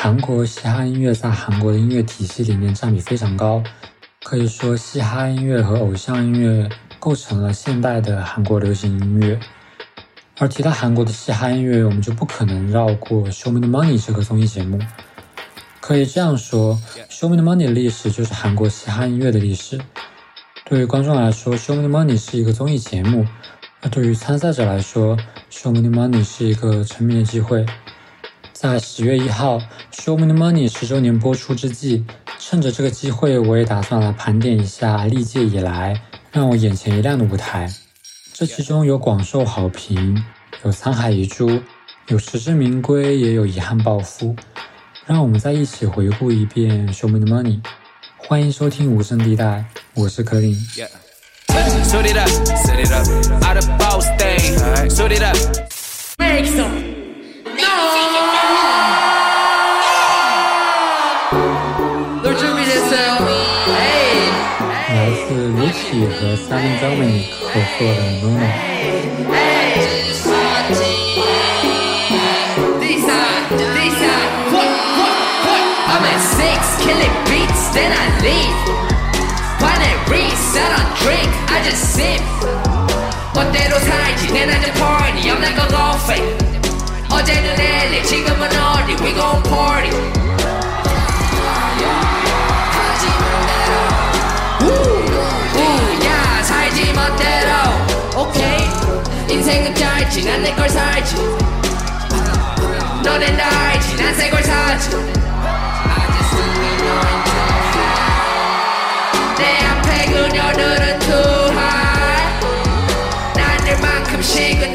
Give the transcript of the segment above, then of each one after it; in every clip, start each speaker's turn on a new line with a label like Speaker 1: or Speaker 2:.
Speaker 1: 韩国嘻哈音乐在韩国的音乐体系里面占比非常高，可以说嘻哈音乐和偶像音乐构成了现代的韩国流行音乐。而提到韩国的嘻哈音乐，我们就不可能绕过《Show Me the Money》这个综艺节目。可以这样说，《Show Me the Money》的历史就是韩国嘻哈音乐的历史。对于观众来说，《Show Me the Money》是一个综艺节目；而对于参赛者来说，《Show Me the Money》是一个成名的机会。在十月一号，《Show Me the Money》十周年播出之际，趁着这个机会，我也打算来盘点一下历届以来让我眼前一亮的舞台。这其中有广受好评，有沧海遗珠，有实至名归，也有遗憾报复。让我们再一起回顾一遍《Show Me the Money》。欢迎收听无声地带，我是柯林。来自 Richie 和 Simon Dominic。合作的 Luna。I'm at six, killing beats, then I leave. When I reset on drink, I just sip. 멋대로 살지, 내 낮은 party, I'm like a golfer. 어제는 LA, 지금은 어디, we gon' party. 인생은 짧지 난 내 걸 살지. 너넨 다 알지. 난 새 걸 사지. 내 그녀들은 too high 난 늘만큼씩은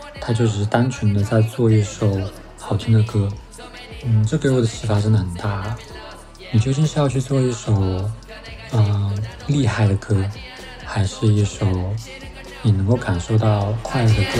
Speaker 1: 他就只是单纯的在做一首好听的歌，嗯，这给我的启发真的很大。你究竟是要去做一首，嗯，厉害的歌，还是一首你能够感受到快乐的歌？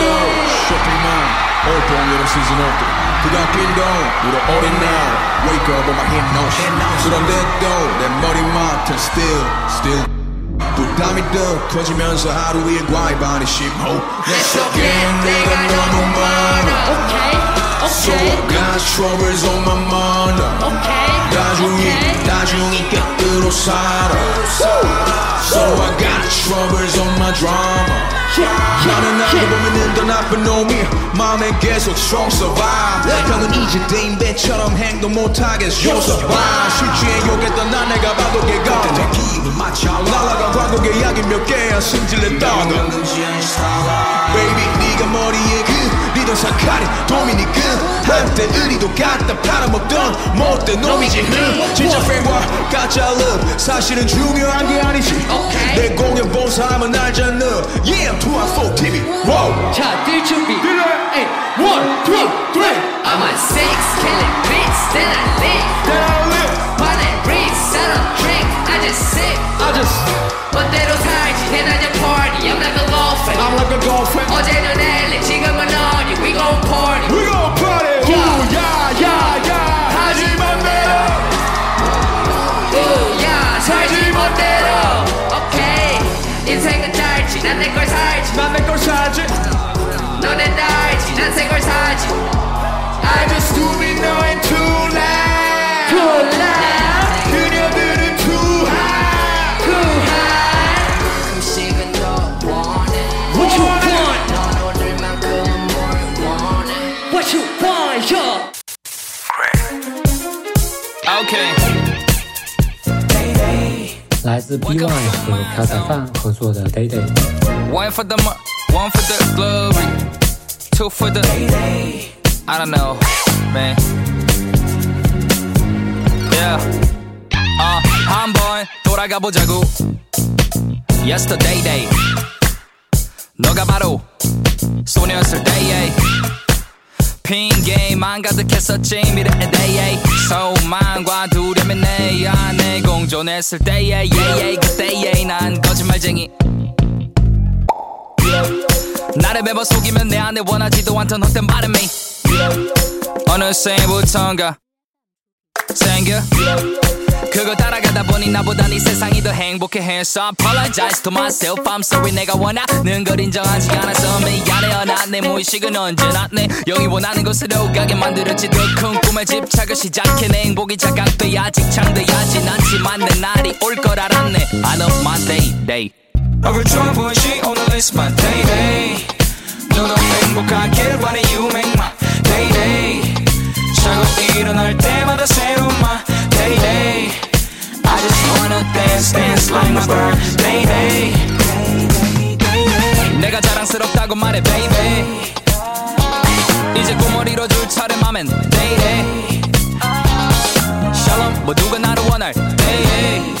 Speaker 1: 올봄 여름 시즌 없도 그가 낀동 우리 어린 날 Wake up on my hip notion 그런데 또내 머리맡은 still still 부담이 더 커지면서 하루 일과의 반이 심호 내 속에 내가 너무 많아 okay, okay. So I got troubles on my mind okay, okay. 나중이 곁으로 살아 So I got troubles on my drama 나는 나를 보면은 더 나쁜 놈이 마음에 계속 strong survive 형은 이제 대인배처럼 행동 못하겠어 you survive 실주에 욕했던 난 내가 봐도 개가 날아간 광고 계약이 몇 개야 승질내 떠도 그 리던 사카리 도미니크 한때 의리도 갖다 팔아먹던 못된 놈이지 흠 진짜 팬과 가짜 love 사실은 중요한 게 아니지 okay. 내 공연 본 사람은 알잖아 Yeah 214 TV wow. 자, 뛸 준비 Hey, one, two, three I'm on six, killing beats Then I leave Then I leave While I breathe, I don't drink I just sip I just 멋대로 살지 내 낮은 party I'm like a golfer I'm like a golfer 어제는 LA 지금은 어디 We gon' party. We gon' party. Yeah. Ooh, yeah, yeah, yeah. 하지만 내려. Ooh, yeah. 살지 못내려. Okay. 인생은 짧지. 난 내 걸 살지. 난걸 살지. 너네 다 알지. 난새걸 살지. I just do me now
Speaker 2: too.
Speaker 3: 来自 BY 和朴宰范合作的《Day Day》。
Speaker 2: One for the mo- one for the glory, two for the. I don't know, man. Yeah. 어, 한번 돌아가 보자고. Yesterday day. 너가 바로 소녀였을 때에 핑계만 가득했었지 미래의 대에 소망과 두려움이 내 안에 공존했을 때에 예예 그때에 난 거짓말쟁이. 나를 매번 속이면 내 안에 원하지도 않던 헛된 바람이 어느새부턴가 생겨 그걸 따라가다 보니 나보다 네 세상이 더 행복해했어 Apologize to myself. I'm sorry. 내가 원하는 걸 인정하지 않아서 미안해요 나내 무의식은 언제나 내 영이 원하는 곳으로 가게 만들었지. 더 큰 꿈에 집착을 시작해. 내 행복이 자각돼야 직 창돼야지 않지만 내 날이 올 걸 알았네. I know my day day. 얼굴 좋아 보이지 오늘 is my day day. 너도 행복하길 바래. You make my day day. 자고 일어날 때마다 새로운 my day day I just wanna dance dance like my birthday day 내가 자랑스럽다고 말해 baby 이제 꿈을 이뤄줄 차례 맘엔 day day 샬롬 모두가 나를 원할 day day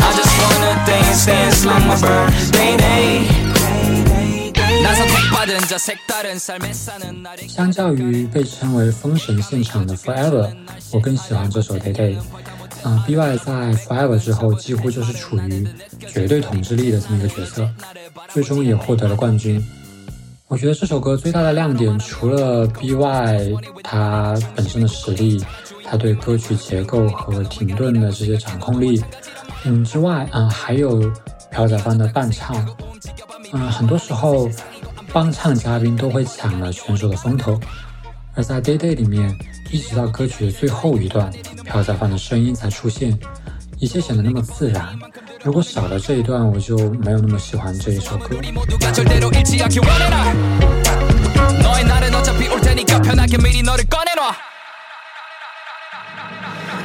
Speaker 2: I just wanna dance dance like my birthday
Speaker 3: 相较于被称为封神现场的 Forever，我更喜欢这首 Day Day。啊、b y 在 Forever 之后几乎就是处于绝对统治力的这么一个角色，最终也获得了冠军。我觉得这首歌最大的亮点，除了 BY 他本身的实力，他对歌曲结构和停顿的这些掌控力，嗯之外，嗯还有朴宰范的伴唱，嗯很多时候帮唱嘉宾都会抢了选手的风头，而在 Day Day 里面，一直到歌曲的最后一段，朴宰范的声音才出现，一切显得那么自然。如果少了这一段，我就没有那么喜欢这一首歌。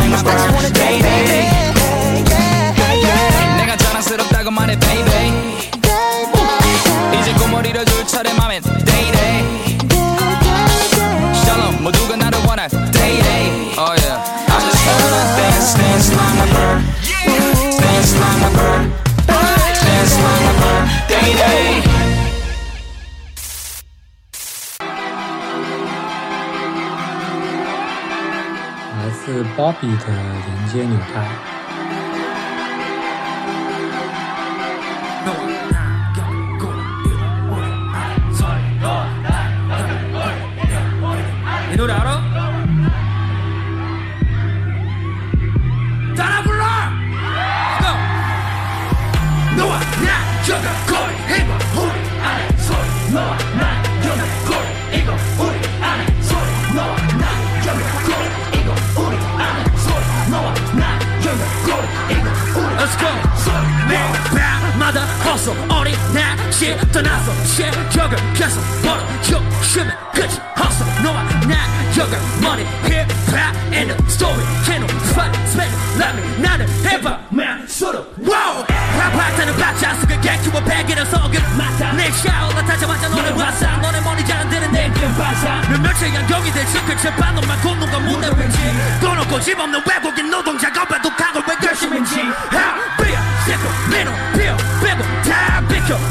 Speaker 2: i want to dance.
Speaker 3: 芭比的连接纽带。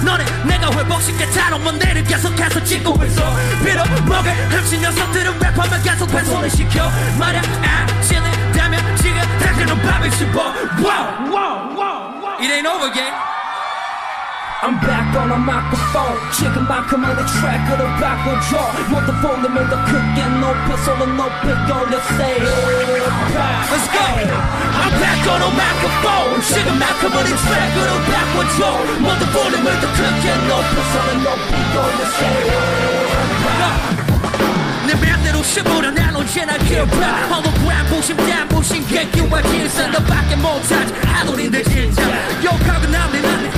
Speaker 4: 너네 내가 회복 쉽게 다놓은 내를 계속해서 찍고 있어 빌어먹을 흠씬 녀석들은 랩하면 계속 훼손을 시켜 말야 액션이 되면 지금 당신은 밥을 씹어 wow, wow, wow, wow. It ain't over again
Speaker 5: I'm back on a microphone 지금만큼은 내 트랙으로 바꿔줘 모두 볼륨을 더 크게 높여 손을 높이 올려 say
Speaker 4: Let's go I'm back on a microphone 지금만큼은 이 트랙으로 바꿔줘 모두 볼륨을 더 크게 높여 손을 높이 올려 say 내 맘대로 씹으려 난 언제나 기어봐 홀로그램 보심 땀 보심 개기와 길선 너밖에 못하지 하도인데 진짜 욕하고 남들 나는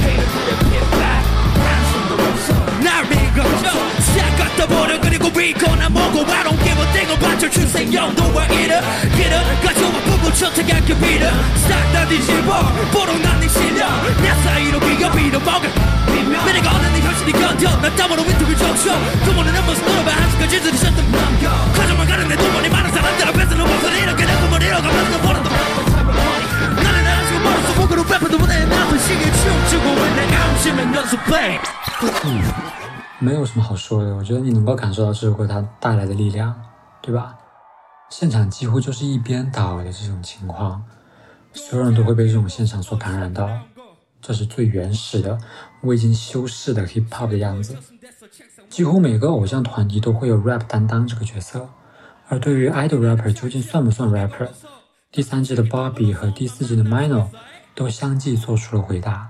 Speaker 4: 날 믿어 싹 갖다 버려. 그리고 위고 나 먹고 I don't give a thing about your 주세요 너와 이래 길어 가져와 부부 선택할게 빌어 싹다 뒤집어. 보러 난네 실력 내 사이로 비어 빌어 먹을 미래가 어느 네 현실이 견뎌. 나 땀으로 윈통을 적셔. 두번은 한 번씩 놀아봐. 한시까지 들이 셨던 남겨. 가져만 가는데 두 번이 많은 사람들 앞에서 는 목소리 이렇게 내 꿈을 잃어가면서 보는도 나는 나 지금 멀어서 목으로 뺏어도 보내 나쁜 시기에 춤추고 내가 음심은 연습해
Speaker 3: 没有什么好说的，我觉得你能够感受到这首歌它带来的力量，对吧？现场几乎就是一边倒的这种情况，所有人都会被这种现场所感染到，这是最原始的、未经修饰的 hip hop 的样子。几乎每个偶像团体都会有 rap 担当这个角色，而对于 idol rapper 究竟算不算 rapper，第三季的 Bobby 和第四季的 Mino 都相继做出了回答。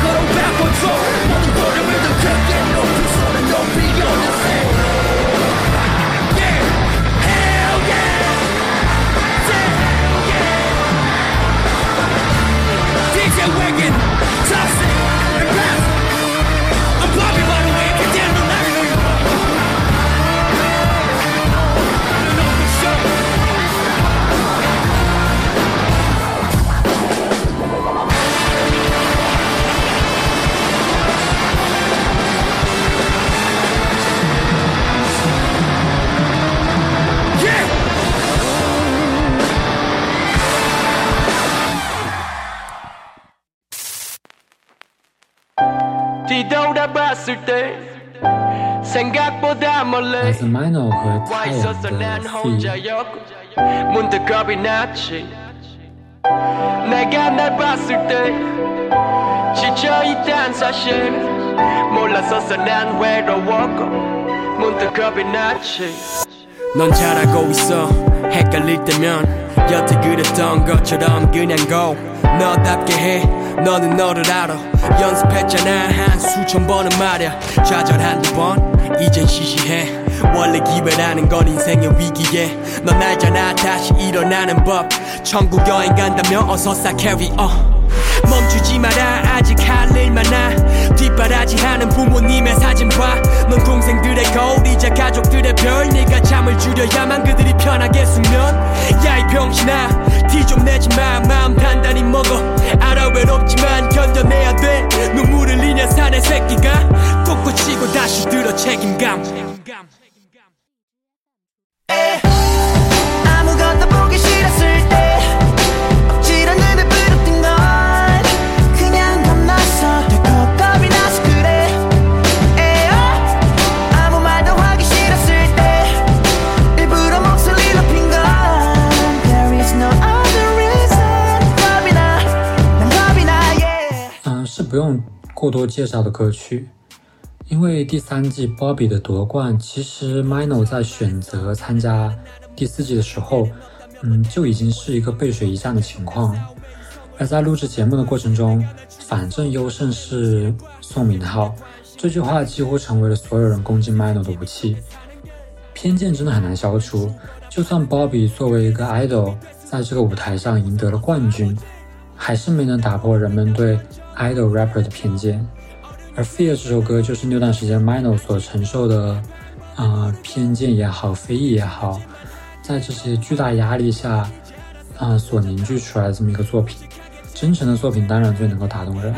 Speaker 4: Kicking
Speaker 6: 뒤돌아봤 생각보다 멀리
Speaker 3: 마이너
Speaker 6: 와 있었어 난 혼자였고 문득 겁이 났지 내가 날 봤을 때 지쳐있단 사실 몰랐었어 난 외로웠고 문득 겁이 났지 넌 잘하고 있어 헷갈릴 때면 여태 그랬던 것처럼 그냥 go 너답게 해. 너는 너를 알아. 연습했잖아. 한 수천 번은 말야. 좌절 한두 번 이젠 시시해. 원래 기회라는 건 인생의 위기에. 넌 알잖아. 다시 일어나는 법. 천국 여행 간다면 어서 싹 carry on 멈추지 마라. 아직 할 일 많아. 뒷바라지 하는 부모님의 사진 봐넌 동생들의 거울 이자 가족들의 별. 네가 잠을 줄여야만 그들이 편하게 숙면. 야이 병신아 티 좀 내지 마. 마음 단단히 먹어. 알아 외롭지만 견뎌내야 돼. 눈물 흘리냐 사내 새끼가 솟구치고 다시 들어 책임감.
Speaker 7: 아
Speaker 3: 不用过多介绍的歌曲，因为第三季 Bobby 的夺冠，其实 Mino 在选择参加第四季的时候，嗯，就已经是一个背水一战的情况。而在录制节目的过程中，反正优胜是宋明浩，这句话几乎成为了所有人攻击 Mino 的武器。偏见真的很难消除，就算 Bobby 作为一个 idol 在这个舞台上赢得了冠军，还是没能打破人们对 idol rapper 的偏见。而 Fear 这首歌就是那段时间 Mino 所承受的，啊偏见也好，非议也好，在这些巨大压力下，啊所凝聚出来的这么一个作品。真诚的作品当然最能够打动人。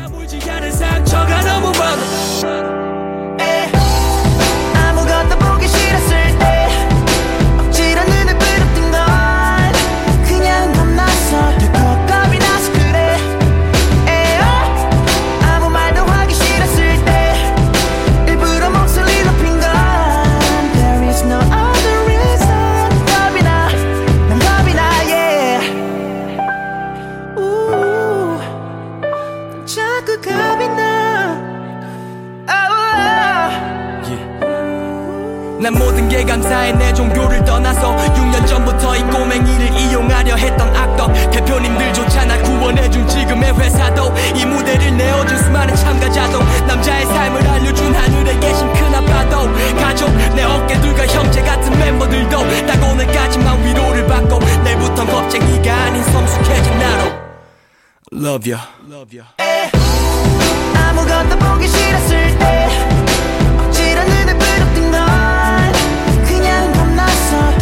Speaker 7: 겁이 나. Oh,
Speaker 6: 난 모든 게 감사해. 내 종교를 떠나서 6년 전부터 이 꼬맹이를 이용하려 했던 악덕. 대표님들조차 날 구원해준 지금의 회사도 이 무대를 내어준 수많은 참가자도 남자의 삶을 알려준 하늘에 계신 큰아빠도 가족 내 어깨들과 형제 같은 멤버들도 딱 오늘까지만 위로를 받고 내일부턴 겁쟁이가 아닌 성숙해진 나로. Love ya. Love ya
Speaker 7: 싫었을 때 억지로 눈을 부릅뜬 건 그냥 겁나서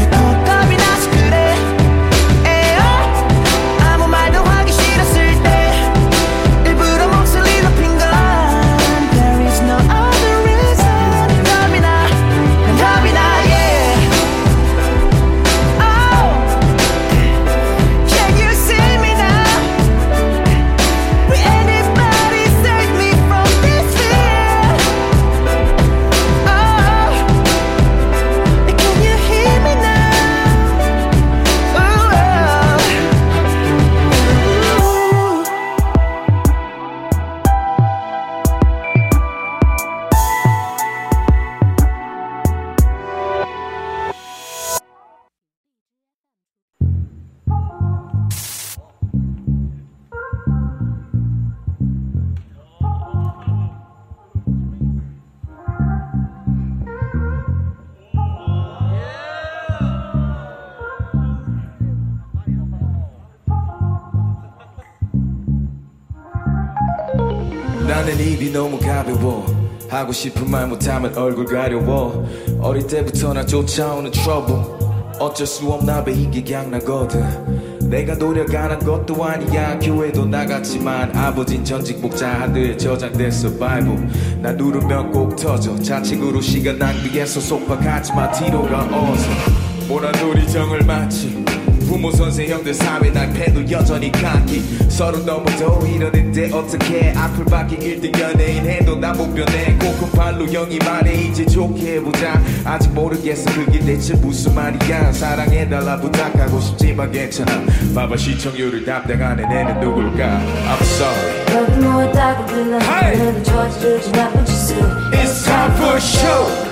Speaker 8: 너무 가벼워. 하고 싶은 말 못하면 얼굴 가려워. 어릴 때부터 나 쫓아오는 trouble. 어쩔 수 없나 봐 이게 강나거든. 내가 노력 안 한 것도 아니야. 교회도 나갔지만 아버진 전직 목자들 저장된 서바이벌 나 누르면 꼭 터져. 자책으로 시간 낭비해서 속박하지마. 뒤로 가 어서. 모란돌이 정을 마치 부모 선생 형들 사회 날 패도 여전히 강기 서른 넘어도 이러는데 어떻게 악플밖에 1등 연예인 해도 나 못 변해 고큰 팔로 형이 말해 이제 좋게 해보자. 아직 모르겠어 그게 대체 무슨 말이야. 사랑해달라 부탁하고 싶지만 괜찮아. 봐봐 시청률을 담당하는 애는 누굴까? I'm sorry.
Speaker 9: 여기 모였다고 불러
Speaker 8: Hey!
Speaker 9: 저지르지 나쁜 짓을.
Speaker 8: It's time for a show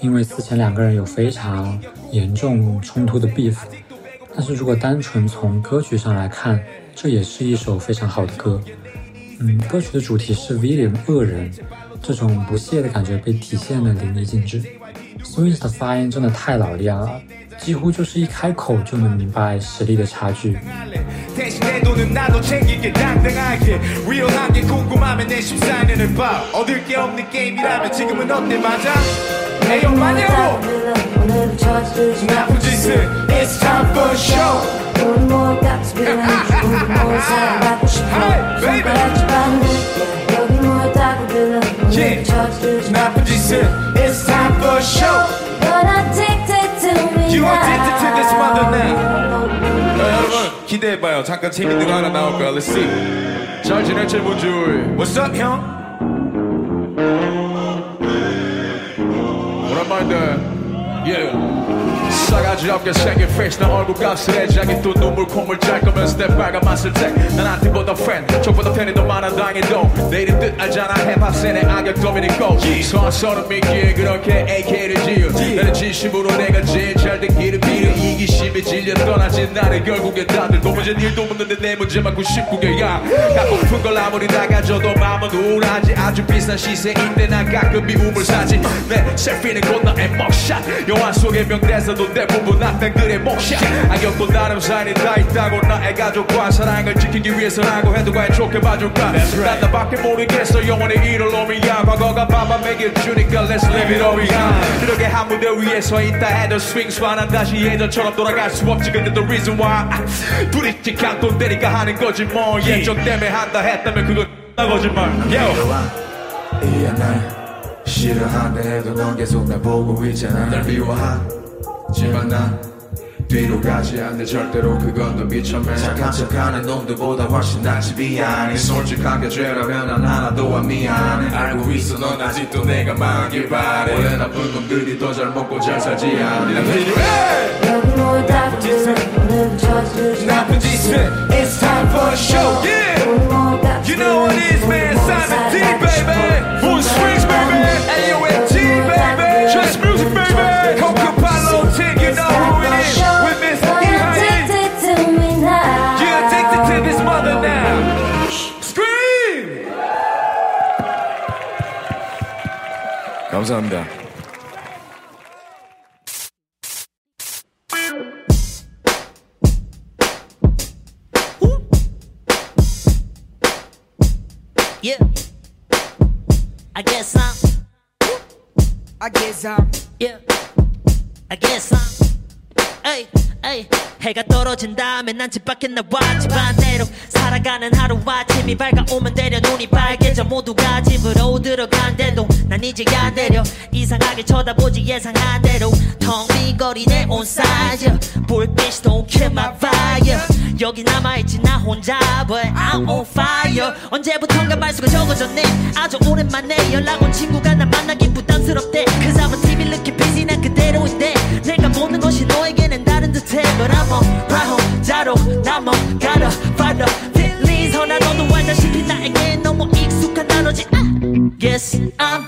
Speaker 3: 因为此前两个人有非常严重冲突的 beef。但是如果单纯从歌曲上来看，这也是一首非常好的歌。嗯，歌曲的主题是 William 恶人，这种不屑的感觉被体现的淋漓尽致。Swings 的发音真的太老练了，几乎就是一开口就能明白实力的差距。
Speaker 8: 대신 내 돈은 나도 챙길게 당당하게 리얼하게 궁금하면 내 14년을. 봐 얻을 게 없는 게임이라면 지금은 어때 맞아? 에요 맞냐고 짓은
Speaker 9: 짓을
Speaker 8: It's time for a show.
Speaker 9: 모였다고 불러 우리 모여 사랑받고 싶어. 손가락질 하는 여기 모였다고 불러.
Speaker 8: Yeah.
Speaker 9: 오늘은 저지르지
Speaker 8: 나쁜 짓은 It's time for a show.
Speaker 9: You're addicted to me
Speaker 8: You
Speaker 9: now.
Speaker 8: addicted to this mother now. 자, 여러분 기대해봐요. 잠깐 재밌는 거 하나 나올 거야. Let's see. 잘 지냈지 본줄. What's up 형? 오랜만인데 Yeah. 싸가지 없게 생긴 face. 나 얼굴 값을 자기 또 눈물 콧물 짤 거면서 내 빨간 맛을 땡난 안티보다 friend 적보다 팬이 더 많아 당해도. 내일은 뜻 알잖아. 힙합 씬의 악역 도미니코. 서서는 믿기에 그렇게 AK를 지어 나는 진심으로 내가 제일 잘된 길을 빌어 이기심에 질려 떠나진 나를 결국에 다들 도무진 일도 없는데 내 문제만 99개야. 갖고픈 걸 아무리 다 가져도 마음은 우울하지. 아주 비싼 시세인데 난 가끔 미움을 사지. 내 셀피는 곧 나의 먹샷. 영화 속의 명대사도 대부분 악당들의 목샷 악역도 나름 사인이 다 있다고 나의 가족과 사랑을 지키기 위해서라고 해도 과연 좋게 봐줄까? 난 나밖에 모르겠어. 영원히 이럴 놈이야. 과거가 밥만 먹여주니까 let's live it all behind 그렇게 한 무대 위에 서 있다 해도 스윙 스와난 다시 예전처럼 돌아갈 수 없지 근데 the reason why? 둘이 찍한 돈 때리까 하는 거지 뭐. 예정 때문에 한다 했다면 그건 나 거짓말. Yo.
Speaker 10: 이야 날 싫어한다 해도 넌 계속 날 보고 있잖아. 날 미워하지만 난 뒤로 가지 않네. 절대로 그건 너 미쳐맨 착한 척하는 놈들보다 훨씬 낫지. 미안해. 솔직하게 죄라면 난 하나도 안 미안해. 알고 있어 넌 아직도 내가 망하길 바래. 원래 나쁜 놈들이 더 잘 먹고 잘 살지 않니 난 필요해 Stop different. Decent. It's time for a show. Yeah. You know what it is, man. Simon D, baby. Full swings, baby. AOMG, baby. Just music, baby. Coca Palo 10, you know who it is. With Miss
Speaker 9: Addicted to me now.
Speaker 10: You're addicted to this mother now. Scream! Comes
Speaker 11: under. I guess I'm. I guess I'm. Yeah. I guess I'm. Hey, hey. 해가 떨어진 다음에 난 집 밖에 나와. 집안대로 살아가는 하루 아침이 밝아오면 되려. 눈이 빨개져 모두가 집으로 들어간대도 난 이제야 내려. 이상하게 쳐다보지 예상한 대로 텅 빈 거리 내온 사이즈. 불빛이 don't kill my fire. 여기 남아있지 나 혼자 but I'm on fire. 언제부턴가 말수가 적어졌네. 아주 오랜만에 연락 온 친구가 나 만나기 부담스럽대. Cause I'm a TV looking busy 난 그대로인데 내가 보는 것이 너에게 는 다른 듯해 But I'm on right home 자로 넘어가려 find the feelings 허나 너도 알다시피 나에게 너무 익숙한 단어지 아. Guess I'm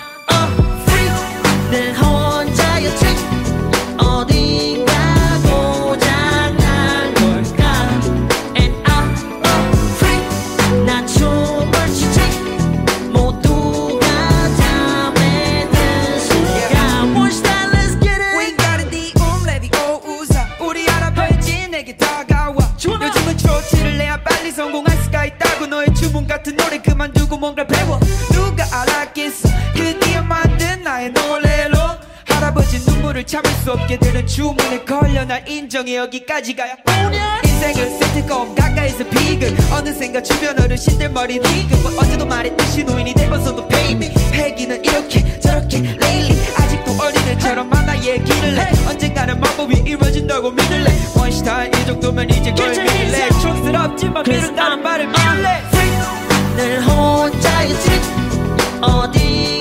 Speaker 12: 있다고 너의 주문 같은 노래 그만두고 뭔가 배워. 누가 알았겠어? 드디어 만든 나의 노래로. 할아버지 눈물을 참을 수 없게 되는 주문에 걸려 날 인정해 여기까지 가야. 인생은 세트껌 가까이서 비극 어느샌가 주변 어르신들 머리 리그 뭐 어제도 말했듯이 노인이 pay me 패기는 이렇게 저렇게 어린애처럼 만나 얘기를 해. 언젠가는 마법이 이루어진다고 믿을래? 원시타임 이 정도면 이제 걸 믿을래 촌스럽지만 미룬다는 말을 믿을래?
Speaker 11: 늘 혼자였지. 어디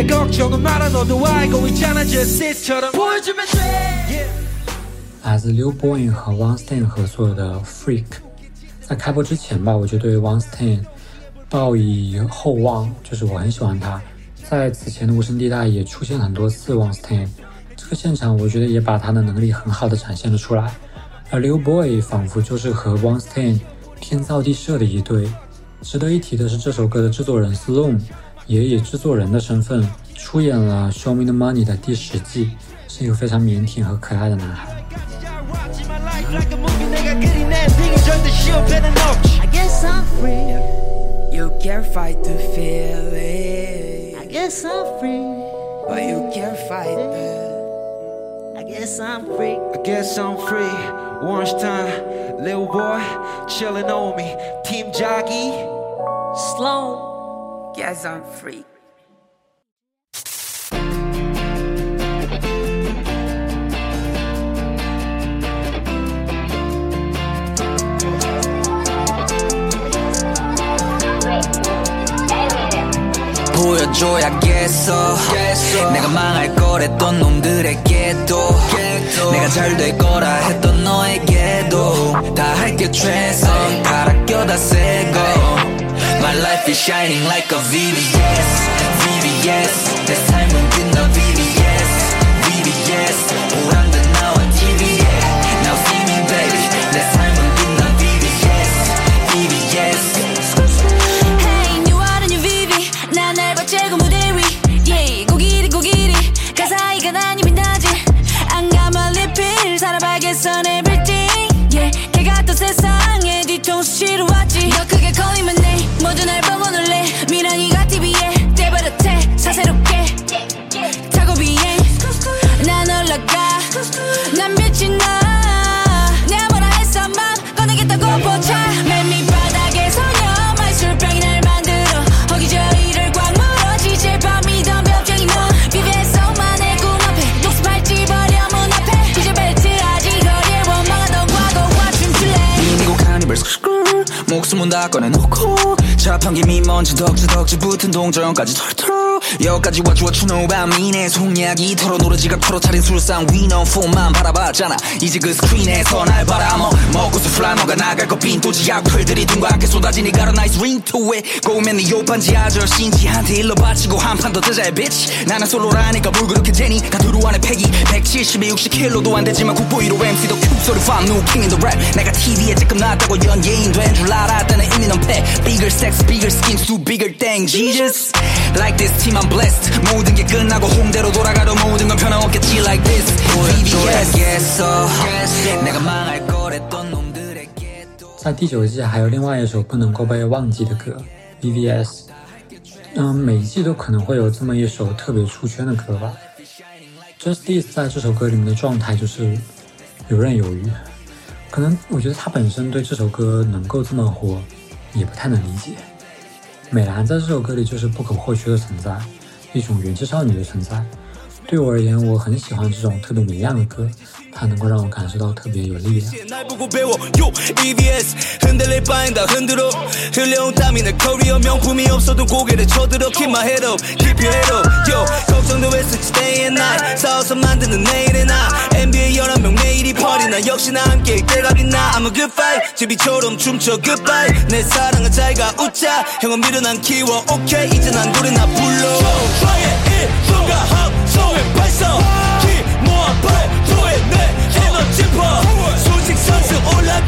Speaker 12: alright
Speaker 4: 그래 걱정은 말아 너도 알고 있잖아 just it처럼
Speaker 12: 보여주면 돼
Speaker 3: 来自 Liu Boyne 和 One Stain 合作的《Freak》。在开播之前吧，我就对 One Stain 抱以厚望，就是我很喜欢他。在此前的无声地带也出现很多次 One Stain，这个现场我觉得也把他的能力很好的展现了出来。而 Liu Boy 仿佛就是和 One Stain 天造地设的一对。值得一提的是，这首歌的制作人 Sloan 也以制作人的身份出演了《Show Me the Money》的第十季，是一个非常腼腆和可爱的男孩。
Speaker 12: Like
Speaker 11: I'm free.
Speaker 13: 보여줘야겠어 내가 망할 거랬던 놈들에게도 내가 잘 될 거라 했던 너에게도 다 할게 최선 갈아껴 다 새거 My life is shining like a VVS VVS 내 삶은 빛나 VVS VVS 오란듯 나와 TV에 Now see me baby 내 삶은 빛나 VVS VVS
Speaker 14: Hey, new art and new VV. 난날 받재고 무대 위. Yeah, 고기리 고기리. 가사이가 난이 빛나지. 안 감아 리필. 살아봐겠어 내 빌딩. Yeah, 걔가 또 세상
Speaker 13: 목숨은 다 꺼내놓고 자판기 미먼지 덕지 덕지 붙은 동전까지 털털 여기까지 와주어 추노밤 미네. 속약이 털어 노래지가 털어 차린 술상 위너 폰만 바라봤잖아. 이제 그 스크린에서 날 바라먹 먹고서 플라머가 나갈 거 빈도지 악플들이 함께 쏟아지니 가라 나이스 링토에 고우면 네 요반지 아저씨인지한테 일러 바치고 한 판 더 뜨자 bitch. 나는 솔로라니까 뭘 그렇게 재니. 가두루 안에 패기 170에 60킬로도 안 되지만 국보 1호 MC도 큐소리 farm new king in the rap. 내가 TV에 찔끔 나왔다고 연예인 된 줄 알았다는 넌 패. Bigger sex bigger schemes do bigger thing Jesus like this team I'm blessed 모든 게 끝나고 홈대로 돌아가도 모든 건 변함없겠지 like this 보여줘야겠어 내가 망할 거랬던 놈들에게
Speaker 15: 在第九季还有另外一首不能够被忘记的歌，VVS。嗯，每一季都可能会有这么一首特别出圈的歌吧。Justice 在这首歌里面的状态就是游刃有余，可能我觉得他本身对这首歌能够这么火，也不太能理解。美兰在这首歌里就是不可或缺的存在， 一种元气少女的存在。对我而言，我很喜欢这种特别明亮的歌，它能够让我感受到特别有力量。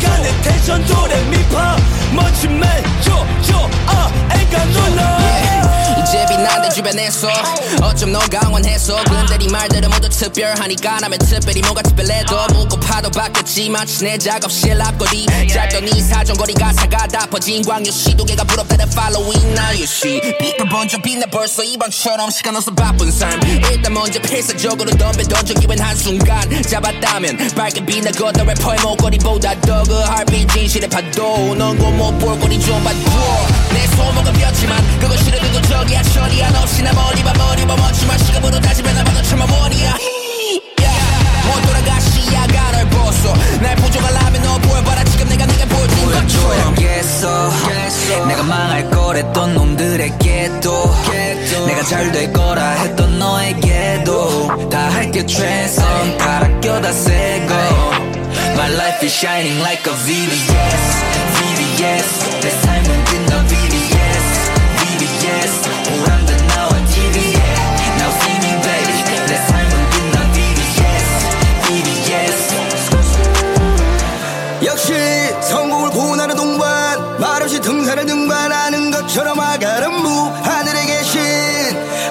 Speaker 16: 올라가는 텐션 도래 미파. 멋진 맨요요 아 애가 놀라
Speaker 17: 빛나는 주변에서 어쩜 너가 원해서 근데 네 말들은 모두 특별하니까 나면 특별히 뭔가 특별해도 묻고 파도 바뀌었지 마치 내 작업실 앞거리 이 사정거리 가사가 다 퍼진 광유 시도개가 부럽다는 now you see 빛을 번져 빛나 벌써 이번처럼 시간 없어 바쁜 삶. 일단 먼저 필사적으로 덤벼 던져 기분 한순간 잡았다면 밝게 빛나거든 래퍼의 목걸이보다 더그 heartbeat 진실의 파도. 넌곳못볼 거리 좀 봐줘. 내 소목
Speaker 13: shining like a VVS VVS 내 삶은 빛나 VVS VVS 오란듯 나와 TV에 Now see me baby. 내 삶은 빛나 VVS VVS
Speaker 18: 역시 성공을 고난의 동반 말없이 등산을 등반하는 것처럼 아가른 무 하늘에 계신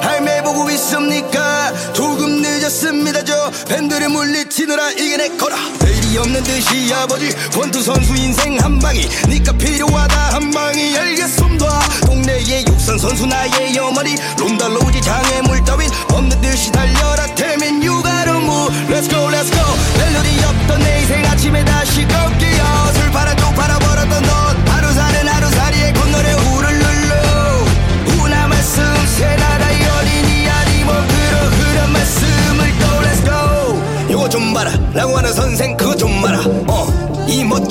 Speaker 18: 할매 보고 있습니까? 조금 늦었습니다 저 팬들을 물리치느라 이겨냈거라 없는 듯이 아버지 권투 선수 인생 한 방이. 니가 필요하다 한 방이. 알겠습니다. 동네의 육상 선수 나의 어머니. 론달로지 장애물 따윈. 없는 듯이 달려라. 태민 유가로 무 Let's go Let's go. 멜로디 없던 내 인생 아침에 다시 걷기어 술 팔아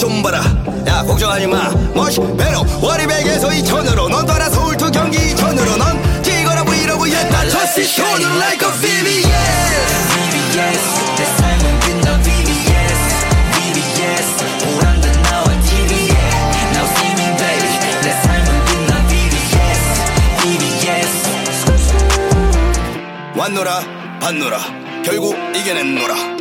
Speaker 18: 좀 봐라. 야 걱정하지 마. 멋이 배로. 월요백에서 이천으로. 넌 떠나 서울 투 경기 이천으로. 넌 찍어라 브이로그 옛날 저씨 쇼는 like a VVS
Speaker 19: VVS 내 삶은 빛나 VVS VVS 오란다 나와 TV에 Now see me baby. 내 삶은 빛나 VVS VVS
Speaker 18: 왔노라 봤노라. 결국 이겨냈노라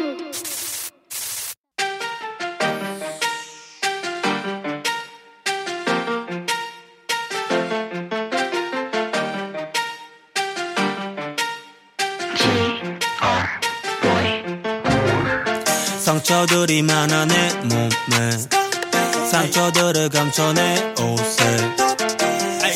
Speaker 20: 상처들이 많아 내 몸에. 상처들을 감춰 내 옷에.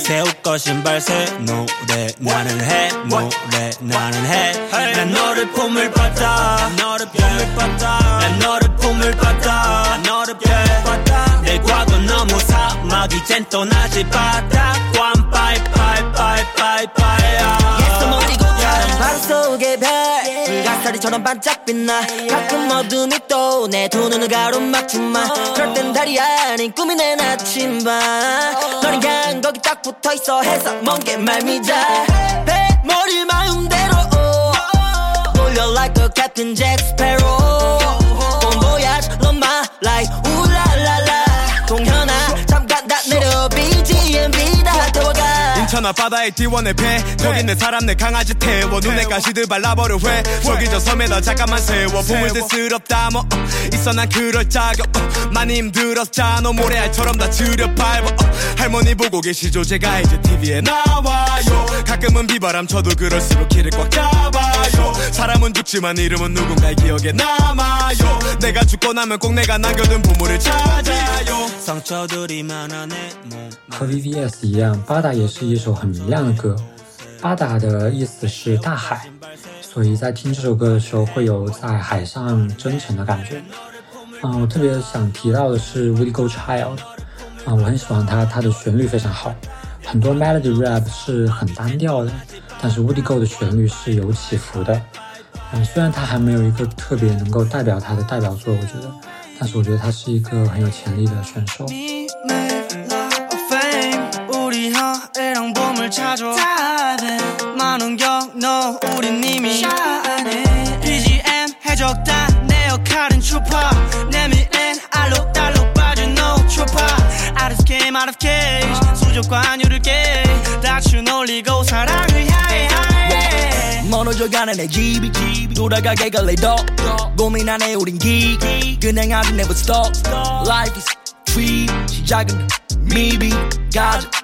Speaker 20: 새 옷과 신발 새 노래. 나는 해 노래. 나는 해난 너를 품을 받아. 너를 품을 받아. 난 너를 품을 받아. 너를 품을 받아. 내 과거 너무 사막 이젠 떠나지 꽝 빠이빠이빠이빠이빠이야.
Speaker 15: 예스 머리고. 다른 방 속의 별. 불가사리처럼 반짝 빛나. 가끔 어둠이 또 내 두 눈을 가로막지만 그럴 땐 달이 아닌 꿈이 내 나침반 너는 그냥 거기 딱 붙어있어. 해서 먼게 말미자 배 머리 마음대로. 올려 like a Captain Jack Sparrow
Speaker 21: 천 앞바다에 띄워내 배 거기 내 사람 내 강아지 태워 눈에 가시들 발라버려 회 저기 저 섬에다 잠깐만 세워 보물들스럽다 뭐 어, 있어 난 그럴 자격 어, 많이 힘들었잖아 모래알처럼 다 들여 밟아 어, 할머니 보고 계시죠 제가 이제 TV에 나와요 가끔은 비바람 쳐도 그럴수록 길을 꽉 잡아요 사람은 죽지만 이름은 누군가의 기억에 남아요 내가 죽고 나면 꼭 내가 남겨둔 보물을 찾아요
Speaker 20: 상처들이 많아 내 몸.
Speaker 3: 和 VVS 一样，巴达也是一 首很明亮的歌。巴达的意思是大海，所以在听这首歌的时候会有在海上征程的感觉。嗯，我特别想提到的是 Woody Go Child，啊，我很喜欢它，它的旋律非常好，很多 melody rap 是很单调的，但是 Woody Go 的旋律是有起伏的。嗯，虽然它还没有一个特别能够代表它的代表作，我觉得，但是我觉得它是一个很有潜力的选手。
Speaker 22: 혀애랑 봄을 찾아. 많은 경너 우린 이미 샤네 BGM 해줬다 내 역할은 추파 내 미래는 알록달록 빠진 no 추파 Out of game out of cage. 수족과 한유를 깨. 다춘 올리고 사랑을 향해.
Speaker 20: 멀어져가는 내 집이 돌아가게 갈래 더. 고민하네 우린 기 그냥 아직 never stop. Life is tree 시작은 maybe 가자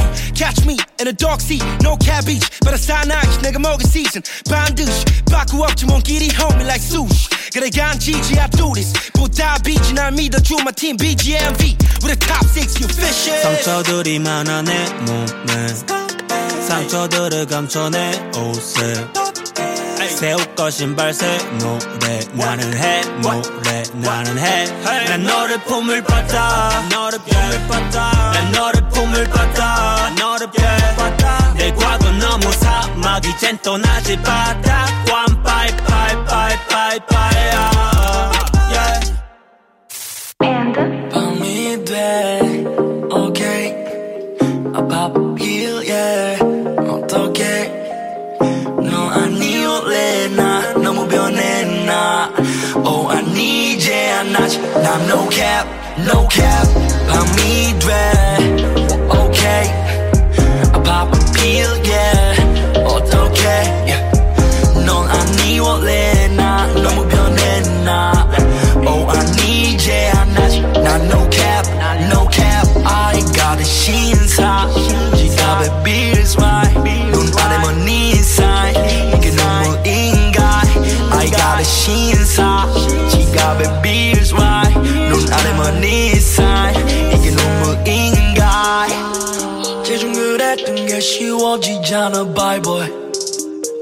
Speaker 20: Catch me in a dark sea no cabbage but a 사나이 내가 먹은 season 반드시 바꾸 없지 먼 길이 homie like sushi 그래 간지지 I do this 보다 비지 날 믿어줘 my team BGMV We're the top six you fishing 상처들이 많아 내 몸에 상처들을 감춰 내 옷에 새 옷과 신발 새 노래 나는 해 노래 나는 해난 너를 품을 받아 너를 품을 받아 난 너를 품을 받아 너를 품을 받아 내 과거 너무 사막 이젠 떠나지 바다 꽝 빠이빠이빠이빠이빠이야 yeah.
Speaker 22: 밤이 돼 okay I pop a pill yeah 어떡해 너 아니올래 나 너무 변해 나 Oh I need yeah 안 나지 난 no cap no cap 밤이 돼 okay I pop a pill yeah 어떡해 yeah.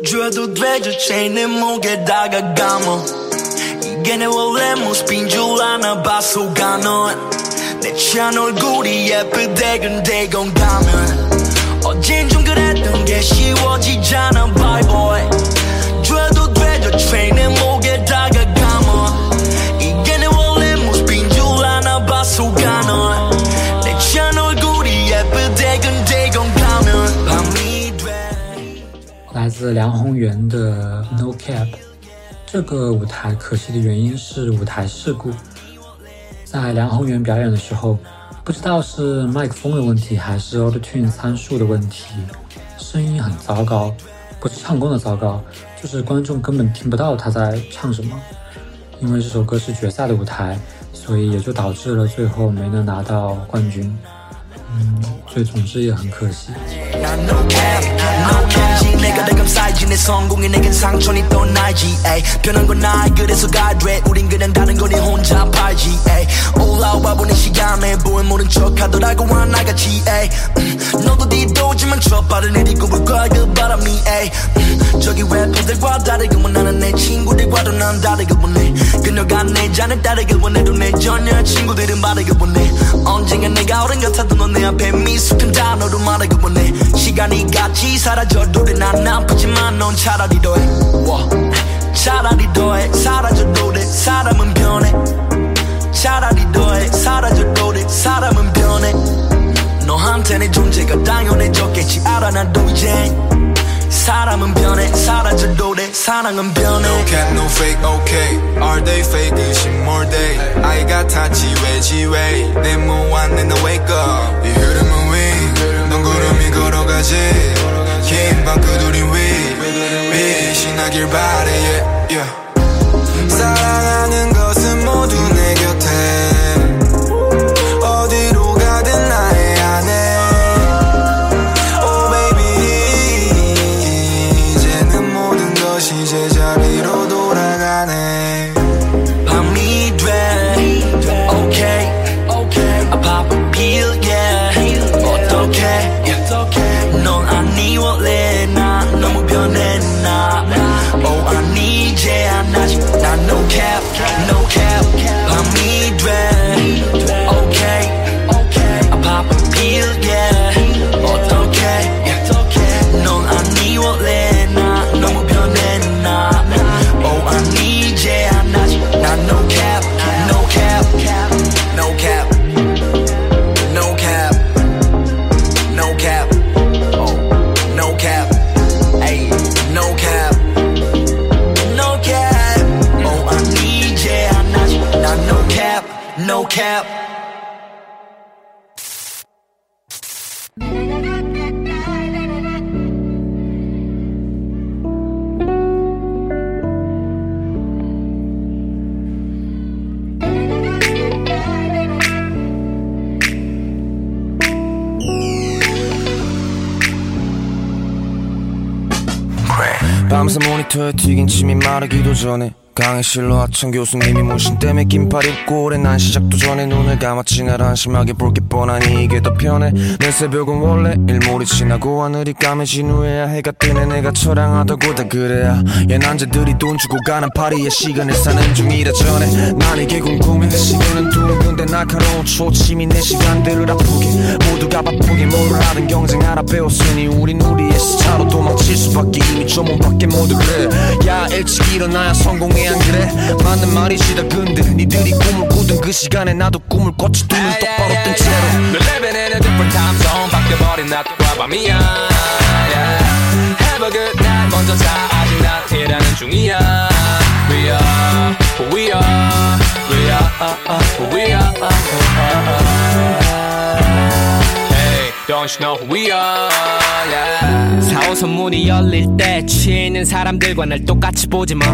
Speaker 22: 줘도 되죠. 체내 목에다가 감어. 이게 내 원래 모습인 줄 아나 봐 속아 넌내취 얼굴이 예쁘대 근데 건가면 어젠 좀 그랬던 게 쉬워지잖아 bye boy 줘도 되죠. 체내 목에
Speaker 3: 自梁宏源的 No Cap。这个舞台可惜的原因是舞台事故，在梁宏源表演的时候，不知道是麦克风的问题还是 Auto Tune 参数的问题，声音很糟糕，不是唱功的糟糕，就是观众根本听不到他在唱什么。因为这首歌是决赛的舞台，所以也就导致了最后没能拿到冠军。嗯，所以总之也很可惜。
Speaker 22: 내 성공이 내겐 상처니 또 나지 에이. 변한 건 나이 그래서 가드래 우린 그냥 다른 거니 혼자 팔지. 올라와 보는 시간에 보인 모른 척 하더라고 하나같이 에이. 음, 너도 뒤도지만 저 빠른 일이 꿈을 꿔그 바람이 에이. 음, 저기 래퍼들과 다르구만 나는 내 친구들과도 난 다르게 보네 그녀가 내 잔을 따르게 보내도 내 전혀 친구들은 바르게 보내 언젠가 내가 어른 같아도 넌 내 앞에 미숙한 단어로 말하게 보내 시간이 같이 사라져도 돼난 아프지만 넌 차라리 더해. 와. 차라리 더해. 사라져도 돼 사람은 변해. 차라리 더해. 사라져도 돼 사람은 변해. 너한테 내 존재가 당연해졌겠지. 알아 나도 이제. 사람은 변해. 사라져도 돼 사랑은 변해.
Speaker 10: No cap, no fake, okay. All day fake, is more day. I got touchy, wedgy way. 내 모안내 너 wake up. 이 흐름은 위, 넌 구름이 걸어가지. 긴 방구들이 위, 위 신나길 바래, yeah, yeah. chiudo zone 강의실로 하천 교수님이 무신 때문에 긴팔 입고 오래 난 시작도 전에 눈을 감았지 날 한심하게 볼 게 뻔하니 이게 더 편해. 내 새벽은 원래 일몰이 지나고 하늘이 까매진 후에야 해가 뜨네. 내가 처량하다고 다 그래야. 얘 남자들이 돈 주고 가는 파리에 시간을 사는 중이라 전에. 난 이게 궁금해. 시계는 둥근데 날카로운 초침이 내 시간들을 아프게. 모두가 바쁘게 뭘 하든 경쟁 하나 배웠으니 우린 우리의 스타로 도망칠 수밖에. 이미 조문 밖에 모두 그래. 야 일찍 일어나야 성공해 안 그래 맞는 말이지 다 근데 니들이 꿈을 꾸던 그 시간에 나도 꿈을 꿨지 눈을 똑바로 뜬 채로
Speaker 2: We're living in a different time zone 바뀌어버린 낮과 밤이야 yeah. Have a good night 먼저 자 아직 난 일하는 중이야 We are we are We are we are Hey don't you know who we are yeah. 4호선 문이 열릴 때 취해 있는 사람들과 날 똑같이 보지 마.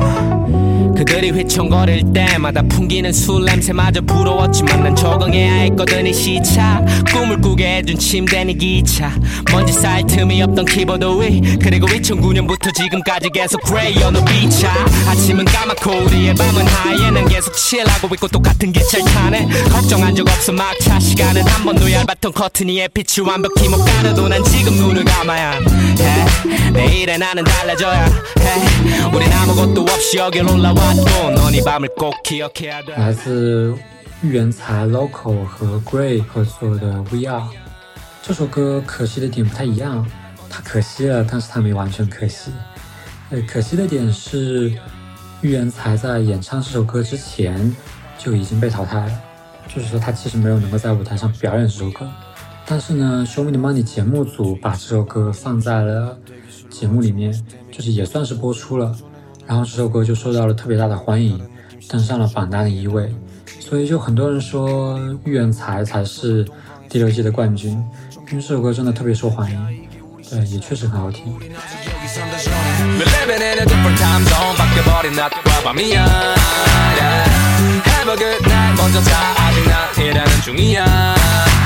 Speaker 2: 그들이 휘청거릴 때마다 풍기는 술 냄새마저 부러웠지만 난 적응해야 했거든 이 시차. 꿈을 꾸게 해준 침대 니 기차. 먼지 쌓일 틈이 없던 키보드 위. 그리고 2009년부터 지금까지 계속 그레이 어느 비차 아침은 까맣고 우리의 밤은 하얘 난 계속 칠하고 있고 똑같은 기차를 타네. 걱정한 적 없어. 막차 시간은 한 번도 얇았던 커튼 위에 빛이 완벽 히 못 가려도 난 지금 눈을 감아야 해 내일의 나는 달라져야 해 우린 아무것도 없이 여길 올라왔고 넌 이 밤을 꼭 기억해야 돼
Speaker 3: 来自玉原才 Local 和 Gray 合作的 We Are 这首歌可惜的点不太一样，它可惜了，但是它没完全可惜。呃，可惜的点是玉原才在演唱这首歌之前就已经被淘汰了，就是说他其实没有能够在舞台上表演这首歌。 但是呢，Show Me the Money 节目组把这首歌放在了节目里面，就是也算是播出了。然后这首歌就受到了特别大的欢迎，登上了榜单的一位。所以就很多人说玉原才才是第六季的冠军，因为这首歌真的特别受欢迎，对，也确实很好听。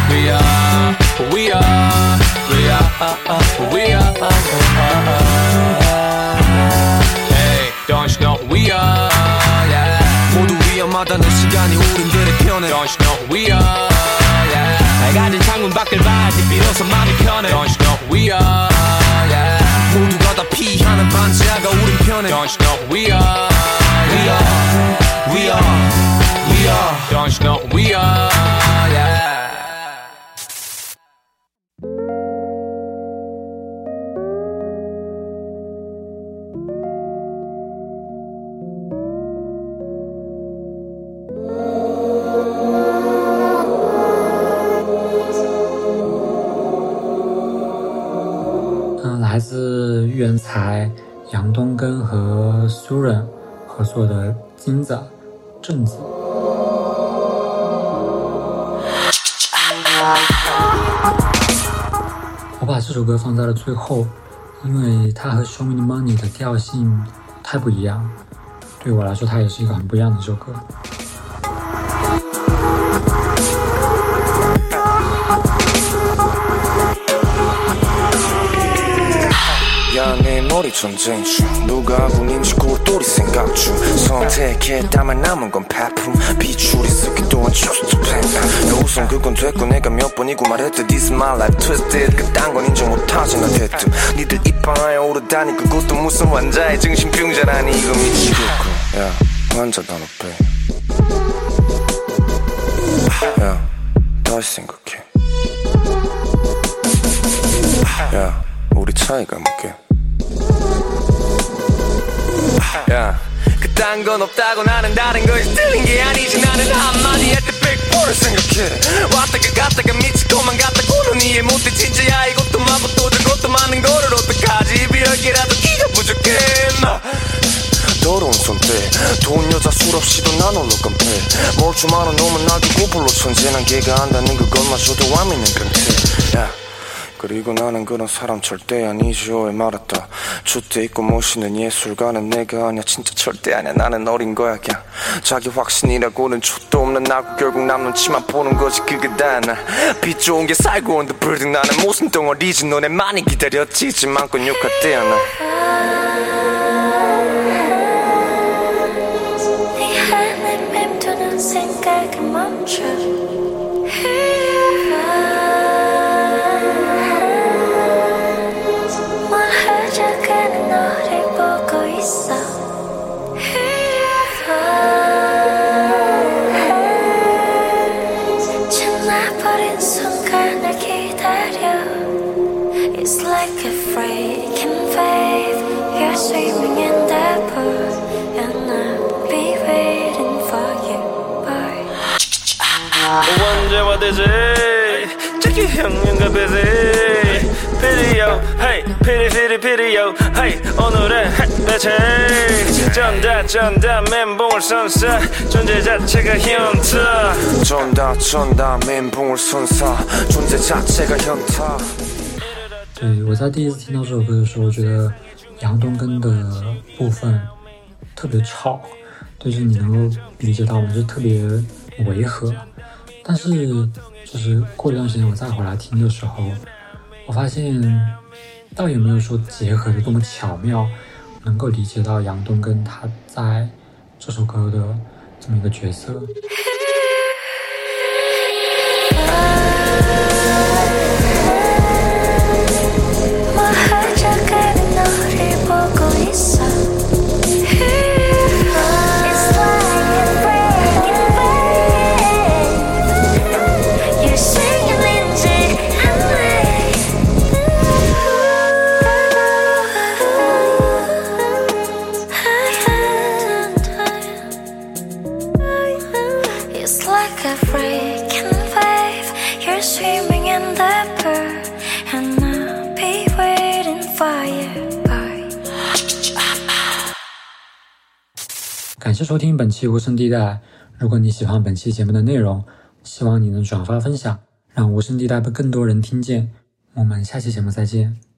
Speaker 2: We are we are We are we are Hey don't you know we are yeah.
Speaker 20: 모두 위험하다는 시간이 우린들의 편에
Speaker 2: Don't you know we are yeah. 밝아진 창문 밖을 봐야지 비로소 마음이 편해 Don't you know we are yeah.
Speaker 20: 모두가 다 피하는 반지하가 우린 편에
Speaker 2: Don't you know we are
Speaker 20: We are We are We are
Speaker 2: Don't you know we are yeah.
Speaker 3: 做的《金子》镇子。我把这首歌放在了最后，因为它和《Show Me the Money》的调性太不一样，对我来说，它也是一个很不一样的一首歌。
Speaker 23: 전쟁 중 누가 군인지 골똘히 생각 중. 선택했다만 남은 건 파품. 비추리 섞기 또한 추수 팬 우선 그건 됐고 내가 몇 번이고 말했듯 This is my life twisted. 그딴 건 인정 못하지 난 대뜸. 니들 입방아에 오르다니 그것도 무슨 환자의 정신병자라니 이거 미치겠고. 야 환자 단어 빼야 다시 생각해. 야 우리 차이가 뭐게
Speaker 20: 야. 그딴 건 없다고 나는 다른 것이 틀린 게 아니지. 나는 한마디 할때 백보를 생각해. 왔다가 갔다가 미치고만 갔다 고는 이해 못해 진짜야 이것도 마고 또 저것도 많은 거를 어떡하지? 비열기라도 기가 부족해. 나
Speaker 23: 더러운 손때 돈 여자 술 없이도 난 홀로 깜패. 멀쩡한 놈은 나도 고불로 천재 난 걔가 안다는 그것마저도 와미는 강태. 야 그리고 나는 그런 사람 절대 아니죠. 왜 말았다. 주대 있고 모시는 예술가는 내가 아니야. 진짜 절대 아니야. 나는 어린 거야 그냥. 자기 확신이라고는 족도 없는 나고 결국 남 눈치만 보는 거지 그게 다야 나빛 좋은 게 살고 온the building 나는 모순 덩어리지. 너네 많이 기다렸지. 맘껏 욕할 때야 나.
Speaker 9: 생각을 멈춰
Speaker 23: 되지 저기 형님과 비지 피리요 헤이 피리 피리 피리요 헤이 오늘의 햇볕에 전다 전다 멘붕을 선사 존재 자체가 현타 전다 전다 멘붕을 선사 존재 자체가 현타
Speaker 3: 对我在第一次听到这首歌的时候，我觉得杨东根的部分特别吵， 就是你能够理解到我们是特别违和。 但是就是过一段时间我再回来听的时候，我发现倒也没有说结合的多么巧妙，能够理解到杨东根他在这首歌的这么一个角色。谢收听本期无声地带。如果你喜欢本期节目的内容，希望你能转发分享，让无声地带被更多人听见。我们下期节目再见。